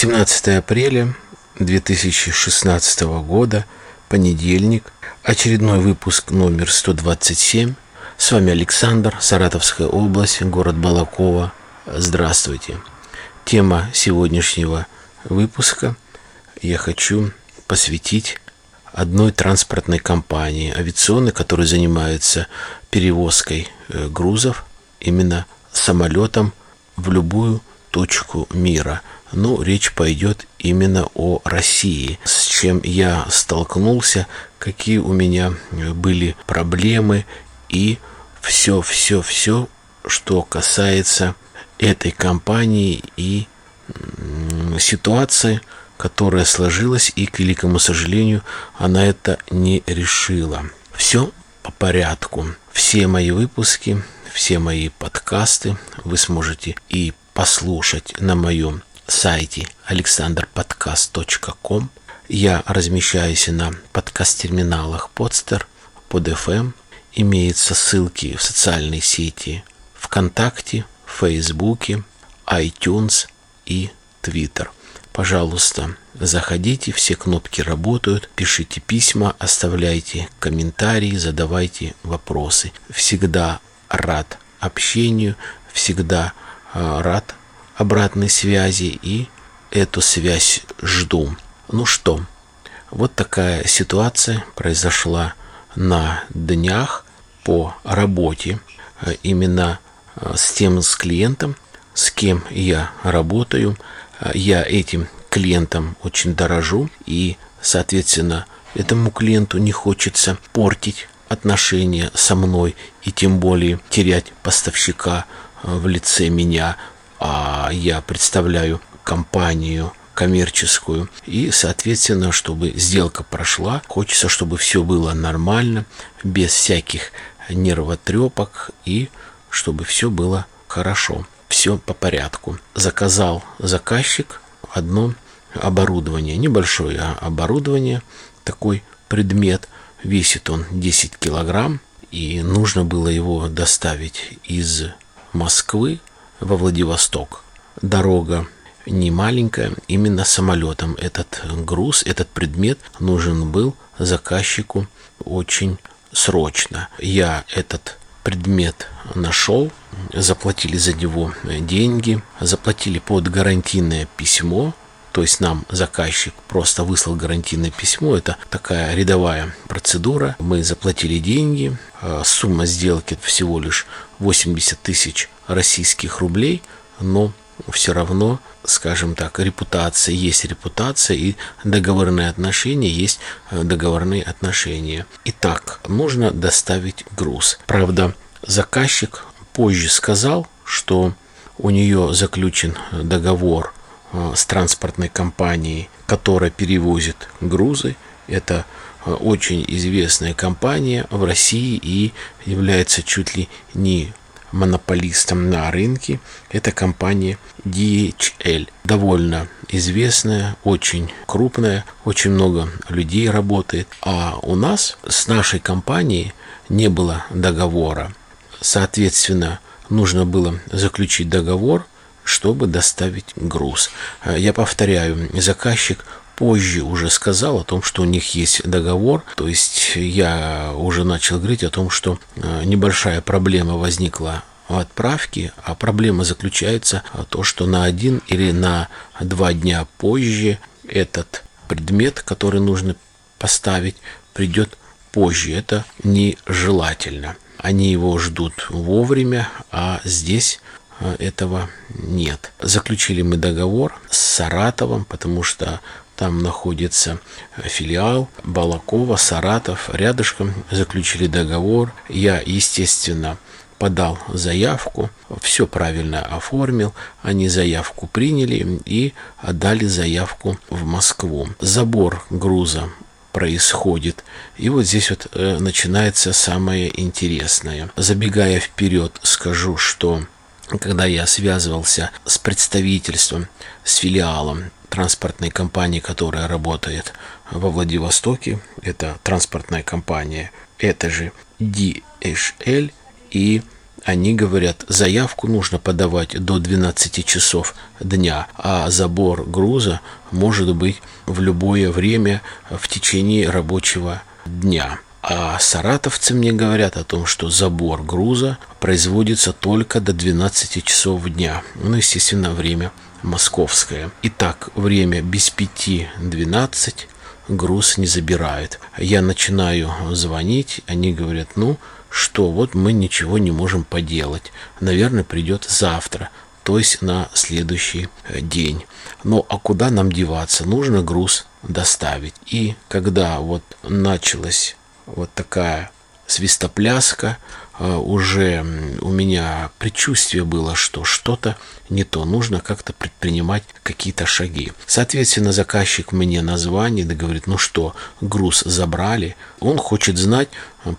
денек. 18 апреля 2016 года, понедельник, очередной выпуск номер 127. С вами Александр, Саратовская область, город Балакова. Здравствуйте. Тема сегодняшнего выпуска я хочу посвятить одной транспортной компании авиационной, которая занимается перевозкой э, грузов именно самолетом в любую точку мира. Ну, речь пойдет именно о России, с чем я столкнулся, какие у меня были проблемы и все, все, все, что касается этой компании и ситуации, которая сложилась, и, к великому сожалению, она это не решила. Все по порядку. Все мои выпуски, все мои подкасты вы сможете и послушать на моем сайте alexanderpodcast.com. Я размещаюсь на подкаст-терминалах Podster, под FM. Имеются ссылки в социальной сети ВКонтакте, Фейсбуке, iTunes и Twitter. Пожалуйста, заходите, все кнопки работают, пишите письма, оставляйте комментарии, задавайте вопросы. Всегда рад общению, всегда а, рад обратной связи и эту связь жду. Ну что, вот такая ситуация произошла на днях по работе а, именно а, с тем с клиентом, с кем я работаю. Я этим клиентом очень дорожу и, соответственно, этому клиенту не хочется портить отношения со мной и тем более терять поставщика э, в лице меня, а я представляю компанию коммерческую. И, соответственно, чтобы сделка прошла, хочется, чтобы все было нормально, без всяких нервотрепок и чтобы все было хорошо, все по порядку. Заказал заказчик одно оборудование, небольшое оборудование, такой предмет – Весит он 10 килограмм, и нужно было его доставить из Москвы во Владивосток. Дорога не маленькая, именно самолетом этот груз, этот предмет нужен был заказчику очень срочно. Я этот предмет нашел, заплатили за него деньги, заплатили под гарантийное письмо, то есть нам заказчик просто выслал гарантийное письмо. Это такая рядовая процедура. Мы заплатили деньги. А, сумма сделки всего лишь 80 тысяч российских рублей. Но все равно, скажем так, репутация есть репутация и договорные отношения есть э, договорные отношения. Итак, нужно доставить груз. Правда, заказчик позже сказал, что у нее заключен договор Э, с транспортной компанией, которая перевозит грузы. Это э, очень известная компания в России и является чуть ли не монополистом на рынке. Это компания DHL. Довольно известная, очень крупная, очень много людей работает. А у нас с нашей компанией не было договора. Соответственно, нужно было заключить договор чтобы доставить груз. Э, я повторяю, заказчик позже уже сказал о том, что у них есть договор. То есть я уже начал говорить о том, что э, небольшая проблема возникла в отправке, а проблема заключается в том, что на один или на два дня позже этот предмет, который нужно поставить, придет позже. Это нежелательно. Они его ждут вовремя, а здесь этого нет. Заключили мы договор с Саратовом, потому что там находится филиал Балакова, Саратов, рядышком заключили договор. Я, естественно, подал заявку, все правильно оформил, они заявку приняли и отдали заявку в Москву. Забор груза происходит. И вот здесь вот э, начинается самое интересное. Забегая вперед, скажу, что когда я связывался с представительством, с филиалом транспортной компании, которая работает во Владивостоке, это транспортная компания, это же DHL, и они говорят, заявку нужно подавать до 12 часов дня, а забор груза может быть в любое время в течение рабочего дня. А саратовцы мне говорят о том, что забор груза производится только до 12 часов дня. Ну, естественно, время московское. Итак, время без пяти 12 груз не забирает. Я начинаю звонить, они говорят, ну, что вот мы ничего не можем поделать. Наверное, придет завтра, то есть на следующий э, день. Но а куда нам деваться? Нужно груз доставить. И когда вот началась вот такая свистопляска, э, уже у меня предчувствие было, что что-то не то, нужно как-то предпринимать какие-то шаги. Соответственно, заказчик мне название, и говорит, ну что, груз забрали, он хочет знать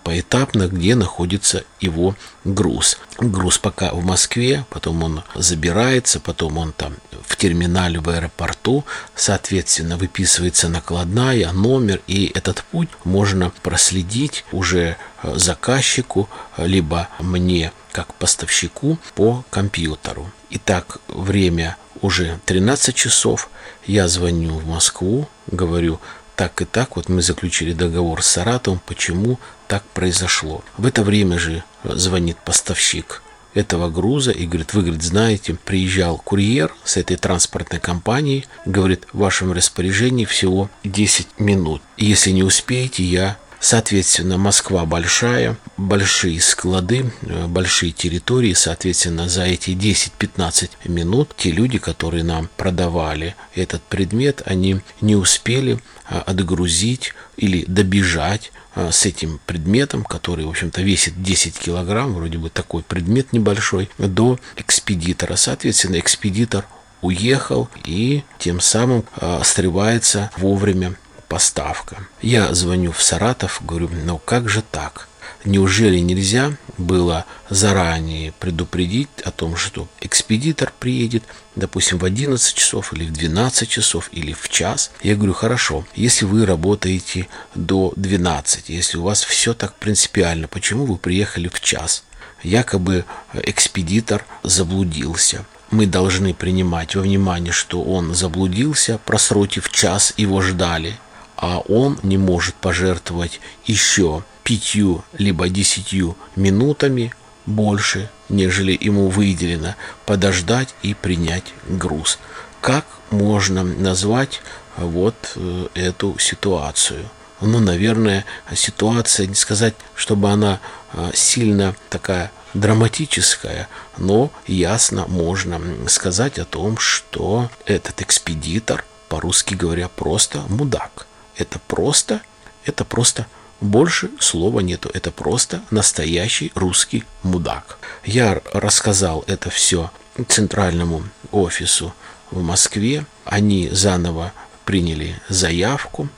поэтапно, где находится его груз. Груз пока в Москве, потом он забирается, потом он там в терминале в аэропорту, соответственно, выписывается накладная, номер, и этот путь можно проследить уже э, заказчику, либо мне как поставщику по компьютеру. Итак, время уже 13 часов. Я звоню в Москву, говорю, так и так, вот мы заключили договор с Саратовым, почему так произошло. В это время же звонит поставщик этого груза и говорит, вы, говорит, знаете, приезжал курьер с этой транспортной компанией, говорит, в вашем распоряжении всего 10 минут. Если не успеете, я Соответственно, Москва большая, большие склады, э, большие территории. Соответственно, за эти 10-15 минут те люди, которые нам продавали этот предмет, они не успели э, отгрузить или добежать э, с этим предметом, который, в общем-то, весит 10 килограмм, вроде бы такой предмет небольшой, до экспедитора. Соответственно, экспедитор уехал и тем самым срывается вовремя поставка. Я звоню в Саратов, говорю, ну как же так? Неужели нельзя было заранее предупредить о том, что экспедитор приедет, допустим, в 11 часов или в 12 часов или в час? Я говорю, хорошо, если вы работаете до 12, если у вас все так принципиально, почему вы приехали в час? Якобы экспедитор заблудился мы должны принимать во внимание, что он заблудился, просротив час, его ждали а он не может пожертвовать еще пятью либо десятью минутами больше, нежели ему выделено, подождать и принять груз. Как можно назвать вот э, эту ситуацию? Ну, наверное, ситуация, не сказать, чтобы она э, сильно такая драматическая, но ясно можно сказать о том, что этот экспедитор, по-русски говоря, просто мудак. Это просто, это просто больше слова нету. Это просто настоящий русский мудак. Я рассказал это все центральному офису в Москве. Они заново приняли заявку.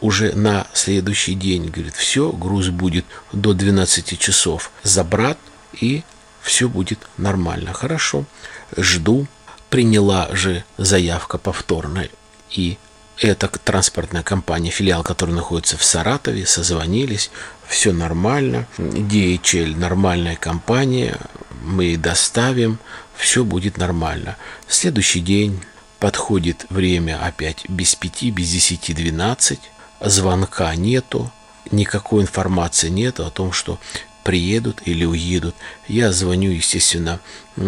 Уже на следующий день, говорит, все, груз будет до 12 часов забрат, и все будет нормально. Хорошо, жду. Приняла же заявка повторная и это транспортная компания, филиал, который находится в Саратове, созвонились, все нормально. DHL нормальная компания, мы доставим, все будет нормально. Следующий день подходит время опять без пяти, без десяти, двенадцать, звонка нету, никакой информации нету о том, что приедут или уедут. Я звоню, естественно,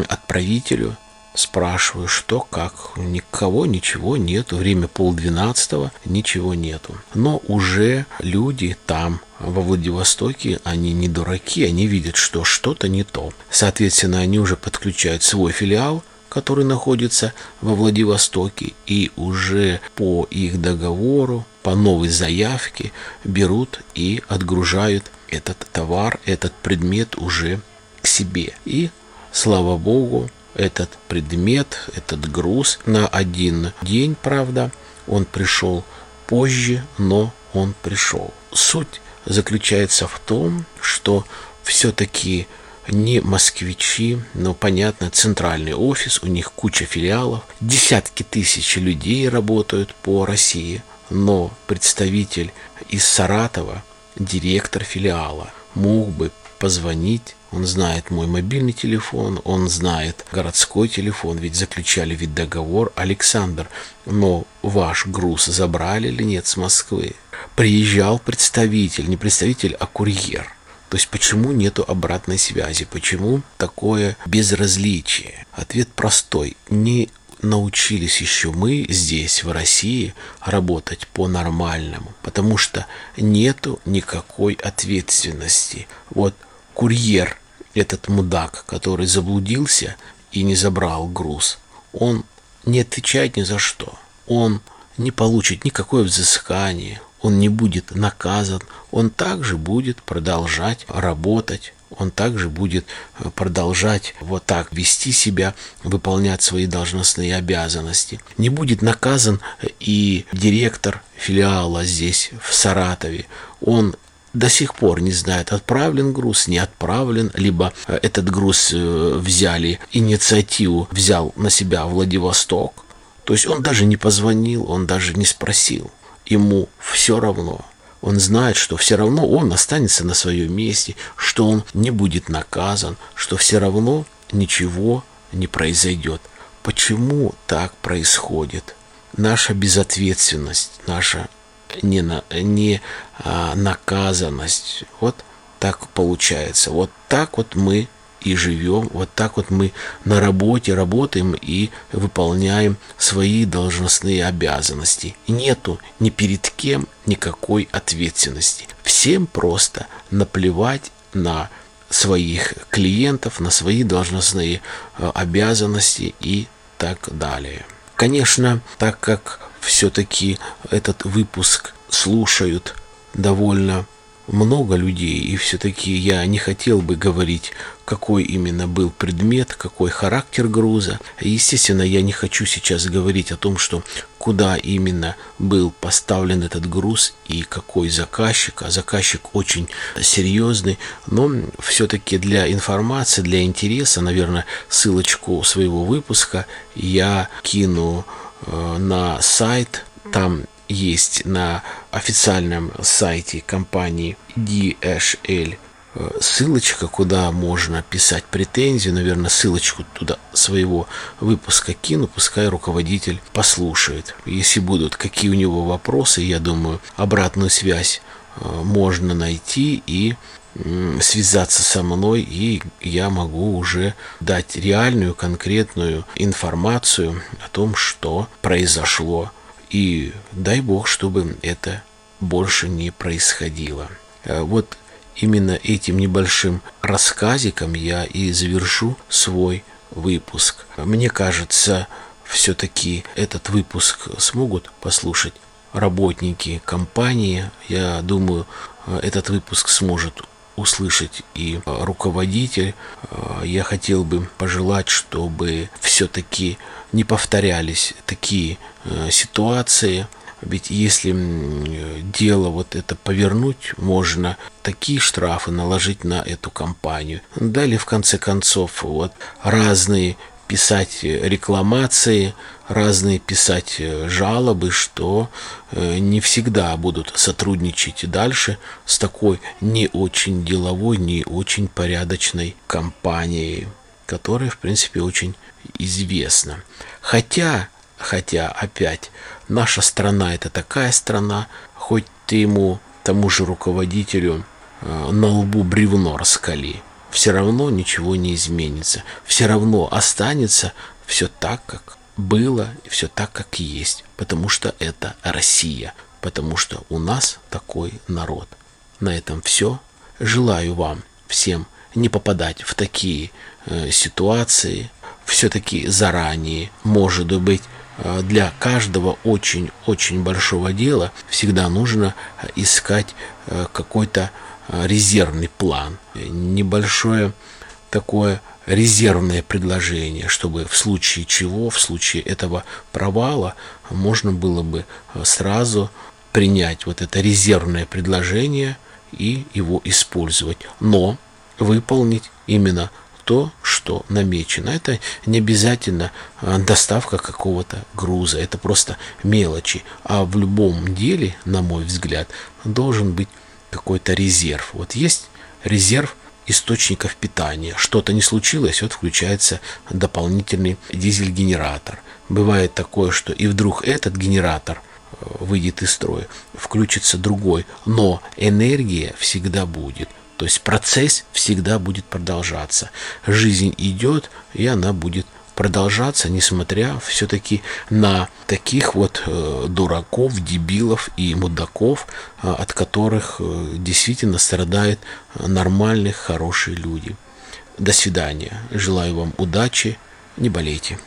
отправителю, Спрашиваю, что, как. Никого, ничего нету. Время полдвенадцатого, ничего нету. Но уже люди там, во Владивостоке, они не дураки, они видят, что что-то не то. Соответственно, они уже подключают свой филиал, который находится во Владивостоке, и уже по их договору, по новой заявке берут и отгружают этот товар, этот предмет уже к себе. И, слава Богу, этот предмет, этот груз на один день, правда, он пришел позже, но он пришел. Суть заключается в том, что все-таки не москвичи, но понятно, центральный офис, у них куча филиалов, десятки тысяч людей работают по России, но представитель из Саратова, директор филиала, мог бы позвонить он знает мой мобильный телефон, он знает городской телефон, ведь заключали ведь договор. Александр, но ваш груз забрали или нет с Москвы? Приезжал представитель, не представитель, а курьер. То есть почему нету обратной связи? Почему такое безразличие? Ответ простой. Не научились еще мы здесь, в России, работать по-нормальному, потому что нету никакой ответственности. Вот курьер, этот мудак, который заблудился и не забрал груз, он не отвечает ни за что. Он не получит никакое взыскание, он не будет наказан, он также будет продолжать работать, он также будет э, продолжать вот так вести себя, выполнять свои должностные обязанности. Не будет наказан и директор филиала здесь, в Саратове. Он до сих пор не знает, отправлен груз, не отправлен, либо э, этот груз э, взяли, инициативу взял на себя Владивосток. То есть он даже не позвонил, он даже не спросил. Ему все равно. Он знает, что все равно он останется на своем месте, что он не будет наказан, что все равно ничего не произойдет. Почему так происходит? Наша безответственность, наша не, на, не а, наказанность. Вот так получается. Вот так вот мы и живем. Вот так вот мы на работе работаем и выполняем свои должностные обязанности. нету ни перед кем никакой ответственности. Всем просто наплевать на своих клиентов, на свои должностные э, обязанности и так далее. Конечно, так как все-таки этот выпуск слушают довольно много людей, и все-таки я не хотел бы говорить, какой именно был предмет, какой характер груза. Естественно, я не хочу сейчас говорить о том, что куда именно был поставлен этот груз и какой заказчик, а заказчик очень серьезный, но все-таки для информации, для интереса, наверное, ссылочку своего выпуска я кину на сайт, там есть на официальном сайте компании DHL э, ссылочка, куда можно писать претензию, наверное, ссылочку туда своего выпуска кину, пускай руководитель послушает. Если будут какие у него вопросы, я думаю, обратную связь э, можно найти и связаться со мной, и я могу уже дать реальную, конкретную информацию о том, что произошло и дай Бог, чтобы это больше не происходило. А вот именно этим небольшим рассказиком я и завершу свой выпуск. Мне кажется, все-таки этот выпуск смогут послушать работники компании. Я думаю, этот выпуск сможет услышать и руководитель. Я хотел бы пожелать, чтобы все-таки не повторялись такие э, ситуации. Ведь если дело вот это повернуть, можно такие штрафы наложить на эту компанию. Далее, в конце концов, вот разные писать рекламации, разные писать э, жалобы, что э, не всегда будут сотрудничать дальше с такой не очень деловой, не очень порядочной компанией, которая, в принципе, очень известна. Хотя, хотя, опять, наша страна это такая страна, хоть ты ему, тому же руководителю, э, на лбу бревно раскали, все равно ничего не изменится. Все равно останется все так, как было, все так, как есть. Потому что это Россия. Потому что у нас такой народ. На этом все. Желаю вам всем не попадать в такие э, ситуации, все-таки заранее, может быть, э, для каждого очень-очень большого дела всегда нужно искать э, какой-то э, резервный план, небольшое такое резервное предложение, чтобы в случае чего, в случае этого провала, можно было бы сразу принять вот это резервное предложение и его использовать, но выполнить именно то, что намечено. Это не обязательно а, доставка какого-то груза, это просто мелочи. А в любом деле, на мой взгляд, должен быть какой-то резерв. Вот есть резерв источников питания. Что-то не случилось, вот включается дополнительный дизель-генератор. Бывает такое, что и вдруг этот генератор э, выйдет из строя, включится другой, но энергия всегда будет. То есть процесс всегда будет продолжаться. Жизнь идет, и она будет продолжаться, несмотря все-таки на таких вот э, дураков, дебилов и мудаков, э, от которых э, действительно страдают нормальные, хорошие люди. До свидания. Желаю вам удачи. Не болейте.